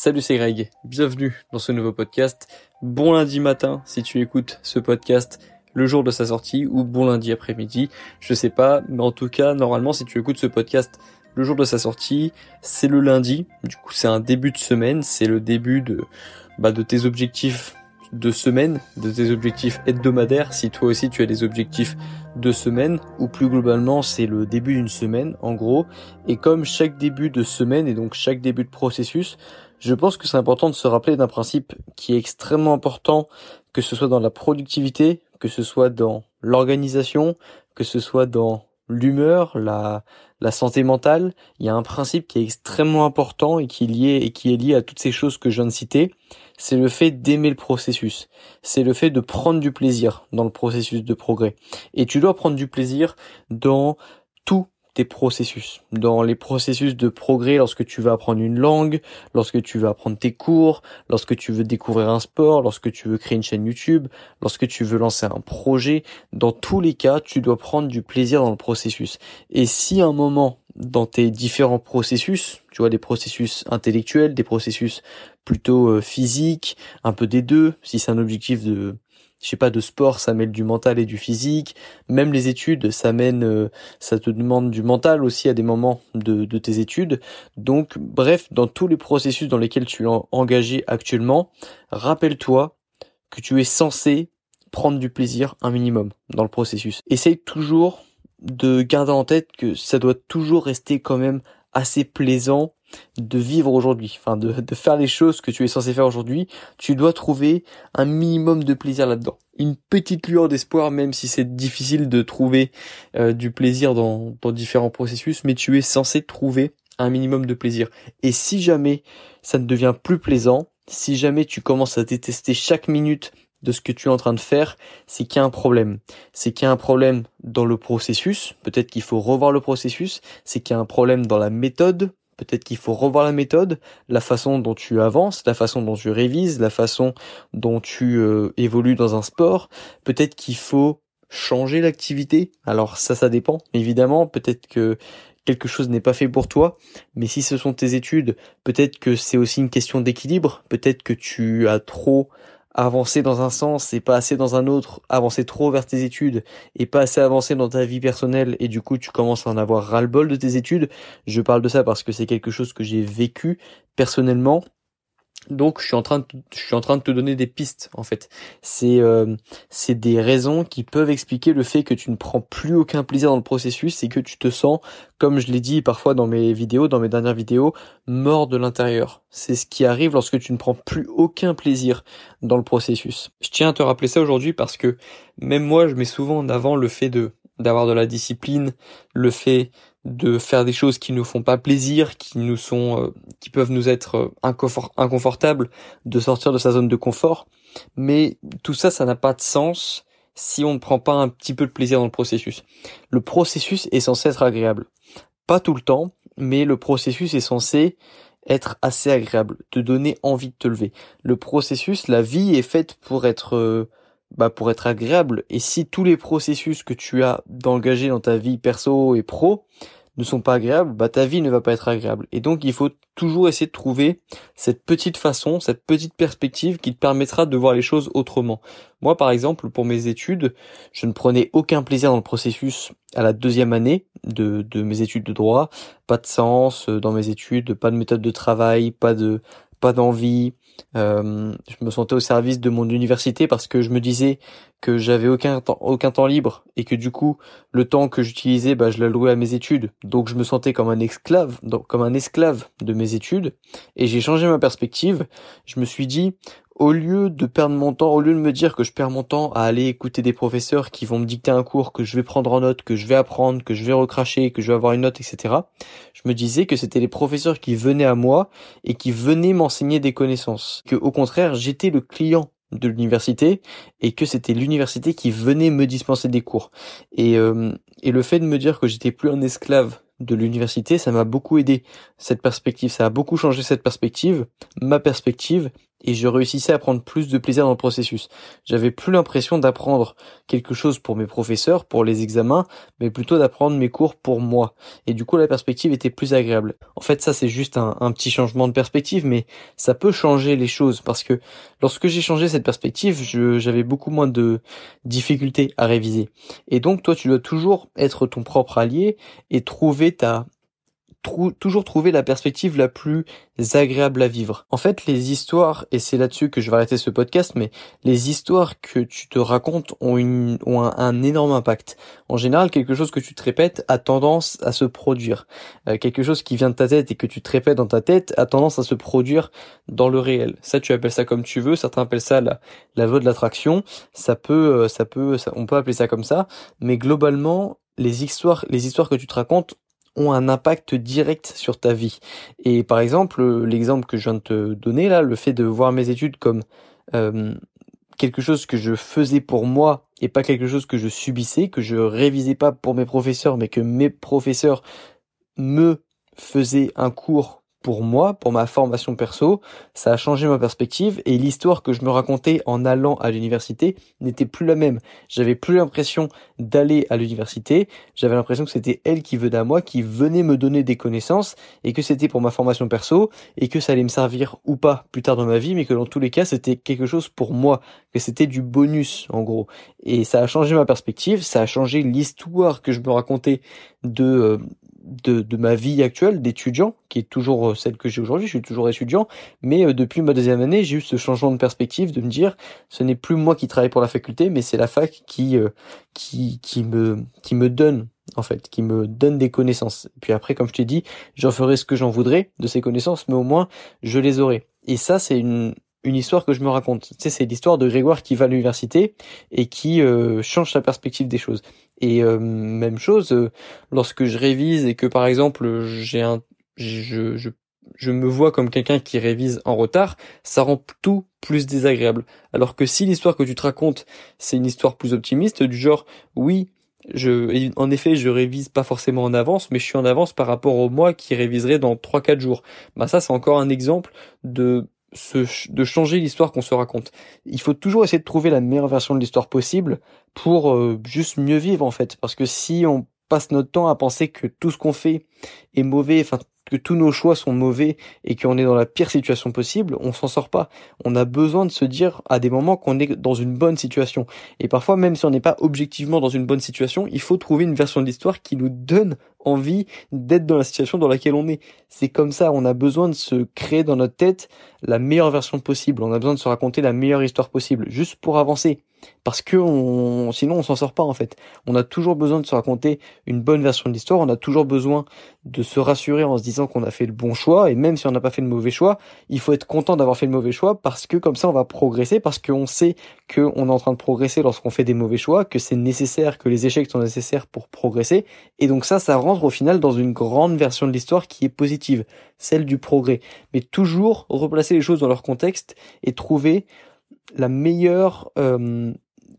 Salut c'est Greg, bienvenue dans ce nouveau podcast. Bon lundi matin si tu écoutes ce podcast le jour de sa sortie ou bon lundi après-midi, je sais pas, mais en tout cas normalement si tu écoutes ce podcast le jour de sa sortie, c'est le lundi, du coup c'est un début de semaine, c'est le début de, bah, de tes objectifs de semaine, de tes objectifs hebdomadaires, si toi aussi tu as des objectifs de semaine, ou plus globalement c'est le début d'une semaine en gros, et comme chaque début de semaine et donc chaque début de processus, je pense que c'est important de se rappeler d'un principe qui est extrêmement important, que ce soit dans la productivité, que ce soit dans l'organisation, que ce soit dans l'humeur, la, la santé mentale, il y a un principe qui est extrêmement important et qui est lié, et qui est lié à toutes ces choses que je viens de citer. C'est le fait d'aimer le processus. C'est le fait de prendre du plaisir dans le processus de progrès. Et tu dois prendre du plaisir dans tout processus, dans les processus de progrès lorsque tu veux apprendre une langue, lorsque tu veux apprendre tes cours, lorsque tu veux découvrir un sport, lorsque tu veux créer une chaîne YouTube, lorsque tu veux lancer un projet, dans tous les cas, tu dois prendre du plaisir dans le processus. Et si un moment dans tes différents processus, tu vois des processus intellectuels, des processus plutôt euh, physiques, un peu des deux, si c'est un objectif de je sais pas de sport ça mêle du mental et du physique. Même les études ça mène euh, ça te demande du mental aussi à des moments de, de tes études. Donc bref dans tous les processus dans lesquels tu es engagé actuellement rappelle-toi que tu es censé prendre du plaisir un minimum dans le processus. Essaye toujours de garder en tête que ça doit toujours rester quand même assez plaisant de vivre aujourd'hui, enfin de, de faire les choses que tu es censé faire aujourd'hui, tu dois trouver un minimum de plaisir là-dedans. Une petite lueur d'espoir, même si c'est difficile de trouver euh, du plaisir dans, dans différents processus, mais tu es censé trouver un minimum de plaisir. Et si jamais ça ne devient plus plaisant, si jamais tu commences à détester chaque minute de ce que tu es en train de faire, c'est qu'il y a un problème. C'est qu'il y a un problème dans le processus, peut-être qu'il faut revoir le processus, c'est qu'il y a un problème dans la méthode, peut-être qu'il faut revoir la méthode, la façon dont tu avances, la façon dont tu révises, la façon dont tu euh, évolues dans un sport, peut-être qu'il faut changer l'activité. Alors ça, ça dépend, évidemment, peut-être que quelque chose n'est pas fait pour toi, mais si ce sont tes études, peut-être que c'est aussi une question d'équilibre, peut-être que tu as trop avancer dans un sens et pas assez dans un autre, avancer trop vers tes études et pas assez avancer dans ta vie personnelle et du coup tu commences à en avoir ras-le-bol de tes études. Je parle de ça parce que c'est quelque chose que j'ai vécu personnellement donc je suis en train de, je suis en train de te donner des pistes en fait. C'est euh, c'est des raisons qui peuvent expliquer le fait que tu ne prends plus aucun plaisir dans le processus et que tu te sens comme je l'ai dit parfois dans mes vidéos, dans mes dernières vidéos, mort de l'intérieur. C'est ce qui arrive lorsque tu ne prends plus aucun plaisir dans le processus. Je tiens à te rappeler ça aujourd'hui parce que même moi je mets souvent en avant le fait de d'avoir de la discipline, le fait de faire des choses qui nous font pas plaisir, qui nous sont, euh, qui peuvent nous être euh, inconfortables, de sortir de sa zone de confort. Mais tout ça, ça n'a pas de sens si on ne prend pas un petit peu de plaisir dans le processus. Le processus est censé être agréable. Pas tout le temps, mais le processus est censé être assez agréable, te donner envie de te lever. Le processus, la vie est faite pour être euh, bah pour être agréable. Et si tous les processus que tu as d'engager dans ta vie perso et pro ne sont pas agréables, bah ta vie ne va pas être agréable. Et donc il faut toujours essayer de trouver cette petite façon, cette petite perspective qui te permettra de voir les choses autrement. Moi par exemple, pour mes études, je ne prenais aucun plaisir dans le processus à la deuxième année de, de mes études de droit, pas de sens euh, dans mes études, pas de méthode de travail, pas de pas d'envie, euh, je me sentais au service de mon université parce que je me disais que j'avais aucun temps, aucun temps libre et que du coup le temps que j'utilisais, bah, je l'allouais à mes études. Donc je me sentais comme un esclave, donc comme un esclave de mes études. Et j'ai changé ma perspective. Je me suis dit, au lieu de perdre mon temps, au lieu de me dire que je perds mon temps à aller écouter des professeurs qui vont me dicter un cours que je vais prendre en note, que je vais apprendre, que je vais recracher, que je vais avoir une note, etc. Je me disais que c'était les professeurs qui venaient à moi et qui venaient m'enseigner des connaissances. Que au contraire, j'étais le client de l'université et que c'était l'université qui venait me dispenser des cours. Et, euh, et le fait de me dire que j'étais plus un esclave de l'université, ça m'a beaucoup aidé cette perspective, ça a beaucoup changé cette perspective, ma perspective, et je réussissais à prendre plus de plaisir dans le processus. J'avais plus l'impression d'apprendre quelque chose pour mes professeurs, pour les examens, mais plutôt d'apprendre mes cours pour moi. Et du coup, la perspective était plus agréable. En fait, ça, c'est juste un, petit changement de perspective, mais ça peut changer les choses parce que lorsque j'ai changé cette perspective, j'avais beaucoup moins de difficultés à réviser. Et donc, toi, tu dois toujours être ton propre allié et trouver ta toujours trouver la perspective la plus agréable à vivre. En fait, les histoires, et c'est là-dessus que je vais arrêter ce podcast, mais les histoires que tu te racontes ont, une, ont un, énorme impact. En général, quelque chose que tu te répètes a tendance à se produire. Euh, quelque chose qui vient de ta tête et que tu te répètes dans ta tête a tendance à se produire dans le réel. Ça, tu appelles ça comme tu veux. Certains appellent ça la, la loi de l'attraction. Ça peut, euh, ça peut, on peut appeler ça comme ça. Mais globalement, les histoires, les histoires que tu te racontes ont un impact direct sur ta vie. Et par exemple, l'exemple que je viens de te donner là, le fait de voir mes études comme euh, quelque chose que je faisais pour moi et pas quelque chose que je subissais, que je révisais pas pour mes professeurs, mais que mes professeurs me faisaient un cours pour moi, pour ma formation perso, ça a changé ma perspective et l'histoire que je me racontais en allant à l'université n'était plus la même. J'avais plus l'impression d'aller à l'université, j'avais l'impression que c'était elle qui venait à moi, qui venait me donner des connaissances et que c'était pour ma formation perso et que ça allait me servir ou pas plus tard dans ma vie, mais que dans tous les cas c'était quelque chose pour moi, que c'était du bonus en gros. Et ça a changé ma perspective, ça a changé l'histoire que je me racontais de euh, de, de ma vie actuelle d'étudiant, qui est toujours euh, celle que j'ai aujourd'hui, je suis toujours étudiant, mais euh, depuis ma deuxième année, j'ai eu ce changement de perspective de me dire, ce n'est plus moi qui travaille pour la faculté, mais c'est la fac qui, euh, qui, qui, me, qui me donne, en fait, qui me donne des connaissances. Puis après, comme je t'ai dit, j'en ferai ce que j'en voudrais de ces connaissances, mais au moins, je les aurai. Et ça, c'est une, une histoire que je me raconte. C'est l'histoire de Grégoire qui va à l'université et qui change sa perspective des choses. Et euh, même chose, euh, lorsque je révise et que par exemple j'ai un, je, je, je me vois comme quelqu'un qui révise en retard, ça rend tout plus désagréable. Alors que si l'histoire que tu te racontes, c'est une histoire plus optimiste, du genre, oui, je, en effet, je révise pas forcément en avance, mais je suis en avance par rapport au mois qui réviserait dans 3-4 jours. Bah ça, c'est encore un exemple de de changer l'histoire qu'on se raconte. Il faut toujours essayer de trouver la meilleure version de l'histoire possible pour euh, juste mieux vivre en fait. Parce que si on passe notre temps à penser que tout ce qu'on fait est mauvais, enfin que tous nos choix sont mauvais et qu'on est dans la pire situation possible, on s'en sort pas. On a besoin de se dire à des moments qu'on est dans une bonne situation. Et parfois, même si on n'est pas objectivement dans une bonne situation, il faut trouver une version de l'histoire qui nous donne envie d'être dans la situation dans laquelle on est. C'est comme ça, on a besoin de se créer dans notre tête la meilleure version possible. On a besoin de se raconter la meilleure histoire possible, juste pour avancer. Parce que on, sinon on s'en sort pas en fait. On a toujours besoin de se raconter une bonne version de l'histoire, on a toujours besoin de se rassurer en se disant qu'on a fait le bon choix, et même si on n'a pas fait le mauvais choix, il faut être content d'avoir fait le mauvais choix parce que comme ça on va progresser, parce qu'on sait qu'on est en train de progresser lorsqu'on fait des mauvais choix, que c'est nécessaire, que les échecs sont nécessaires pour progresser, et donc ça, ça rentre au final dans une grande version de l'histoire qui est positive, celle du progrès. Mais toujours replacer les choses dans leur contexte et trouver la meilleure euh,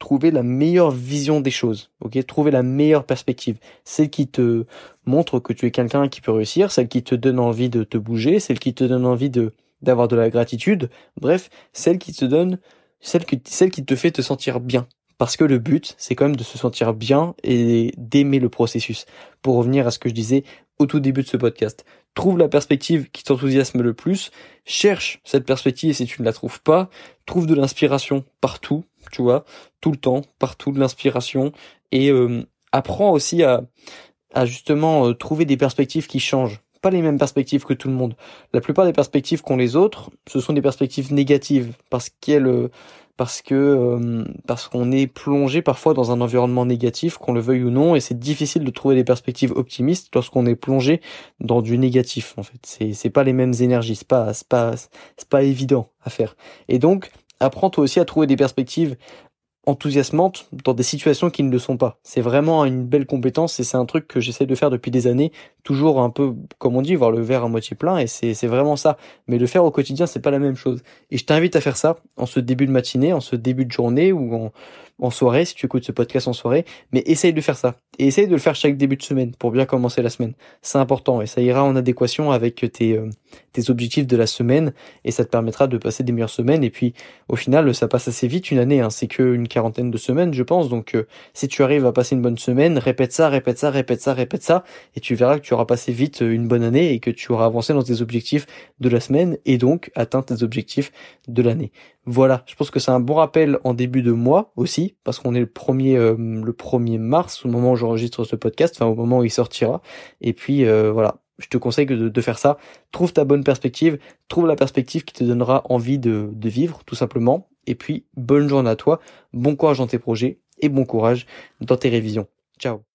trouver la meilleure vision des choses, ok? Trouver la meilleure perspective, celle qui te montre que tu es quelqu'un qui peut réussir, celle qui te donne envie de te bouger, celle qui te donne envie de d'avoir de la gratitude, bref, celle qui te donne, celle qui, celle qui te fait te sentir bien. Parce que le but, c'est quand même de se sentir bien et d'aimer le processus. Pour revenir à ce que je disais au tout début de ce podcast trouve la perspective qui t'enthousiasme le plus, cherche cette perspective si tu ne la trouves pas, trouve de l'inspiration partout, tu vois, tout le temps, partout de l'inspiration, et euh, apprends aussi à, justement euh, trouver des perspectives qui changent. Pas les mêmes perspectives que tout le monde. La plupart des perspectives qu'ont les autres, ce sont des perspectives négatives, parce qu'elles euh, parce que euh, parce qu'on est plongé parfois dans un environnement négatif, qu'on le veuille ou non, et c'est difficile de trouver des perspectives optimistes lorsqu'on est plongé dans du négatif. En fait, c'est c'est pas les mêmes énergies, c'est pas c'est pas c'est pas évident à faire. Et donc, apprends toi aussi à trouver des perspectives enthousiasmante dans des situations qui ne le sont pas. C'est vraiment une belle compétence et c'est un truc que j'essaie de faire depuis des années, toujours un peu, comme on dit, voir le verre à moitié plein et c'est, vraiment ça. Mais le faire au quotidien, c'est pas la même chose. Et je t'invite à faire ça en ce début de matinée, en ce début de journée ou en, en soirée, si tu écoutes ce podcast en soirée, mais essaye de faire ça. Et essaye de le faire chaque début de semaine pour bien commencer la semaine. C'est important et ça ira en adéquation avec tes, euh, tes objectifs de la semaine et ça te permettra de passer des meilleures semaines. Et puis, au final, ça passe assez vite une année, hein. c'est qu'une quarantaine de semaines, je pense. Donc, euh, si tu arrives à passer une bonne semaine, répète ça, répète ça, répète ça, répète ça, et tu verras que tu auras passé vite euh, une bonne année et que tu auras avancé dans tes objectifs de la semaine et donc atteint tes objectifs de l'année. Voilà, je pense que c'est un bon rappel en début de mois aussi, parce qu'on est le premier euh, le 1er mars, au moment où j'enregistre ce podcast, enfin au moment où il sortira. Et puis euh, voilà, je te conseille de, de, faire ça. Trouve ta bonne perspective, trouve la perspective qui te donnera envie de vivre, tout simplement. Et puis, bonne journée à toi, bon courage dans tes projets et bon courage dans tes révisions. Ciao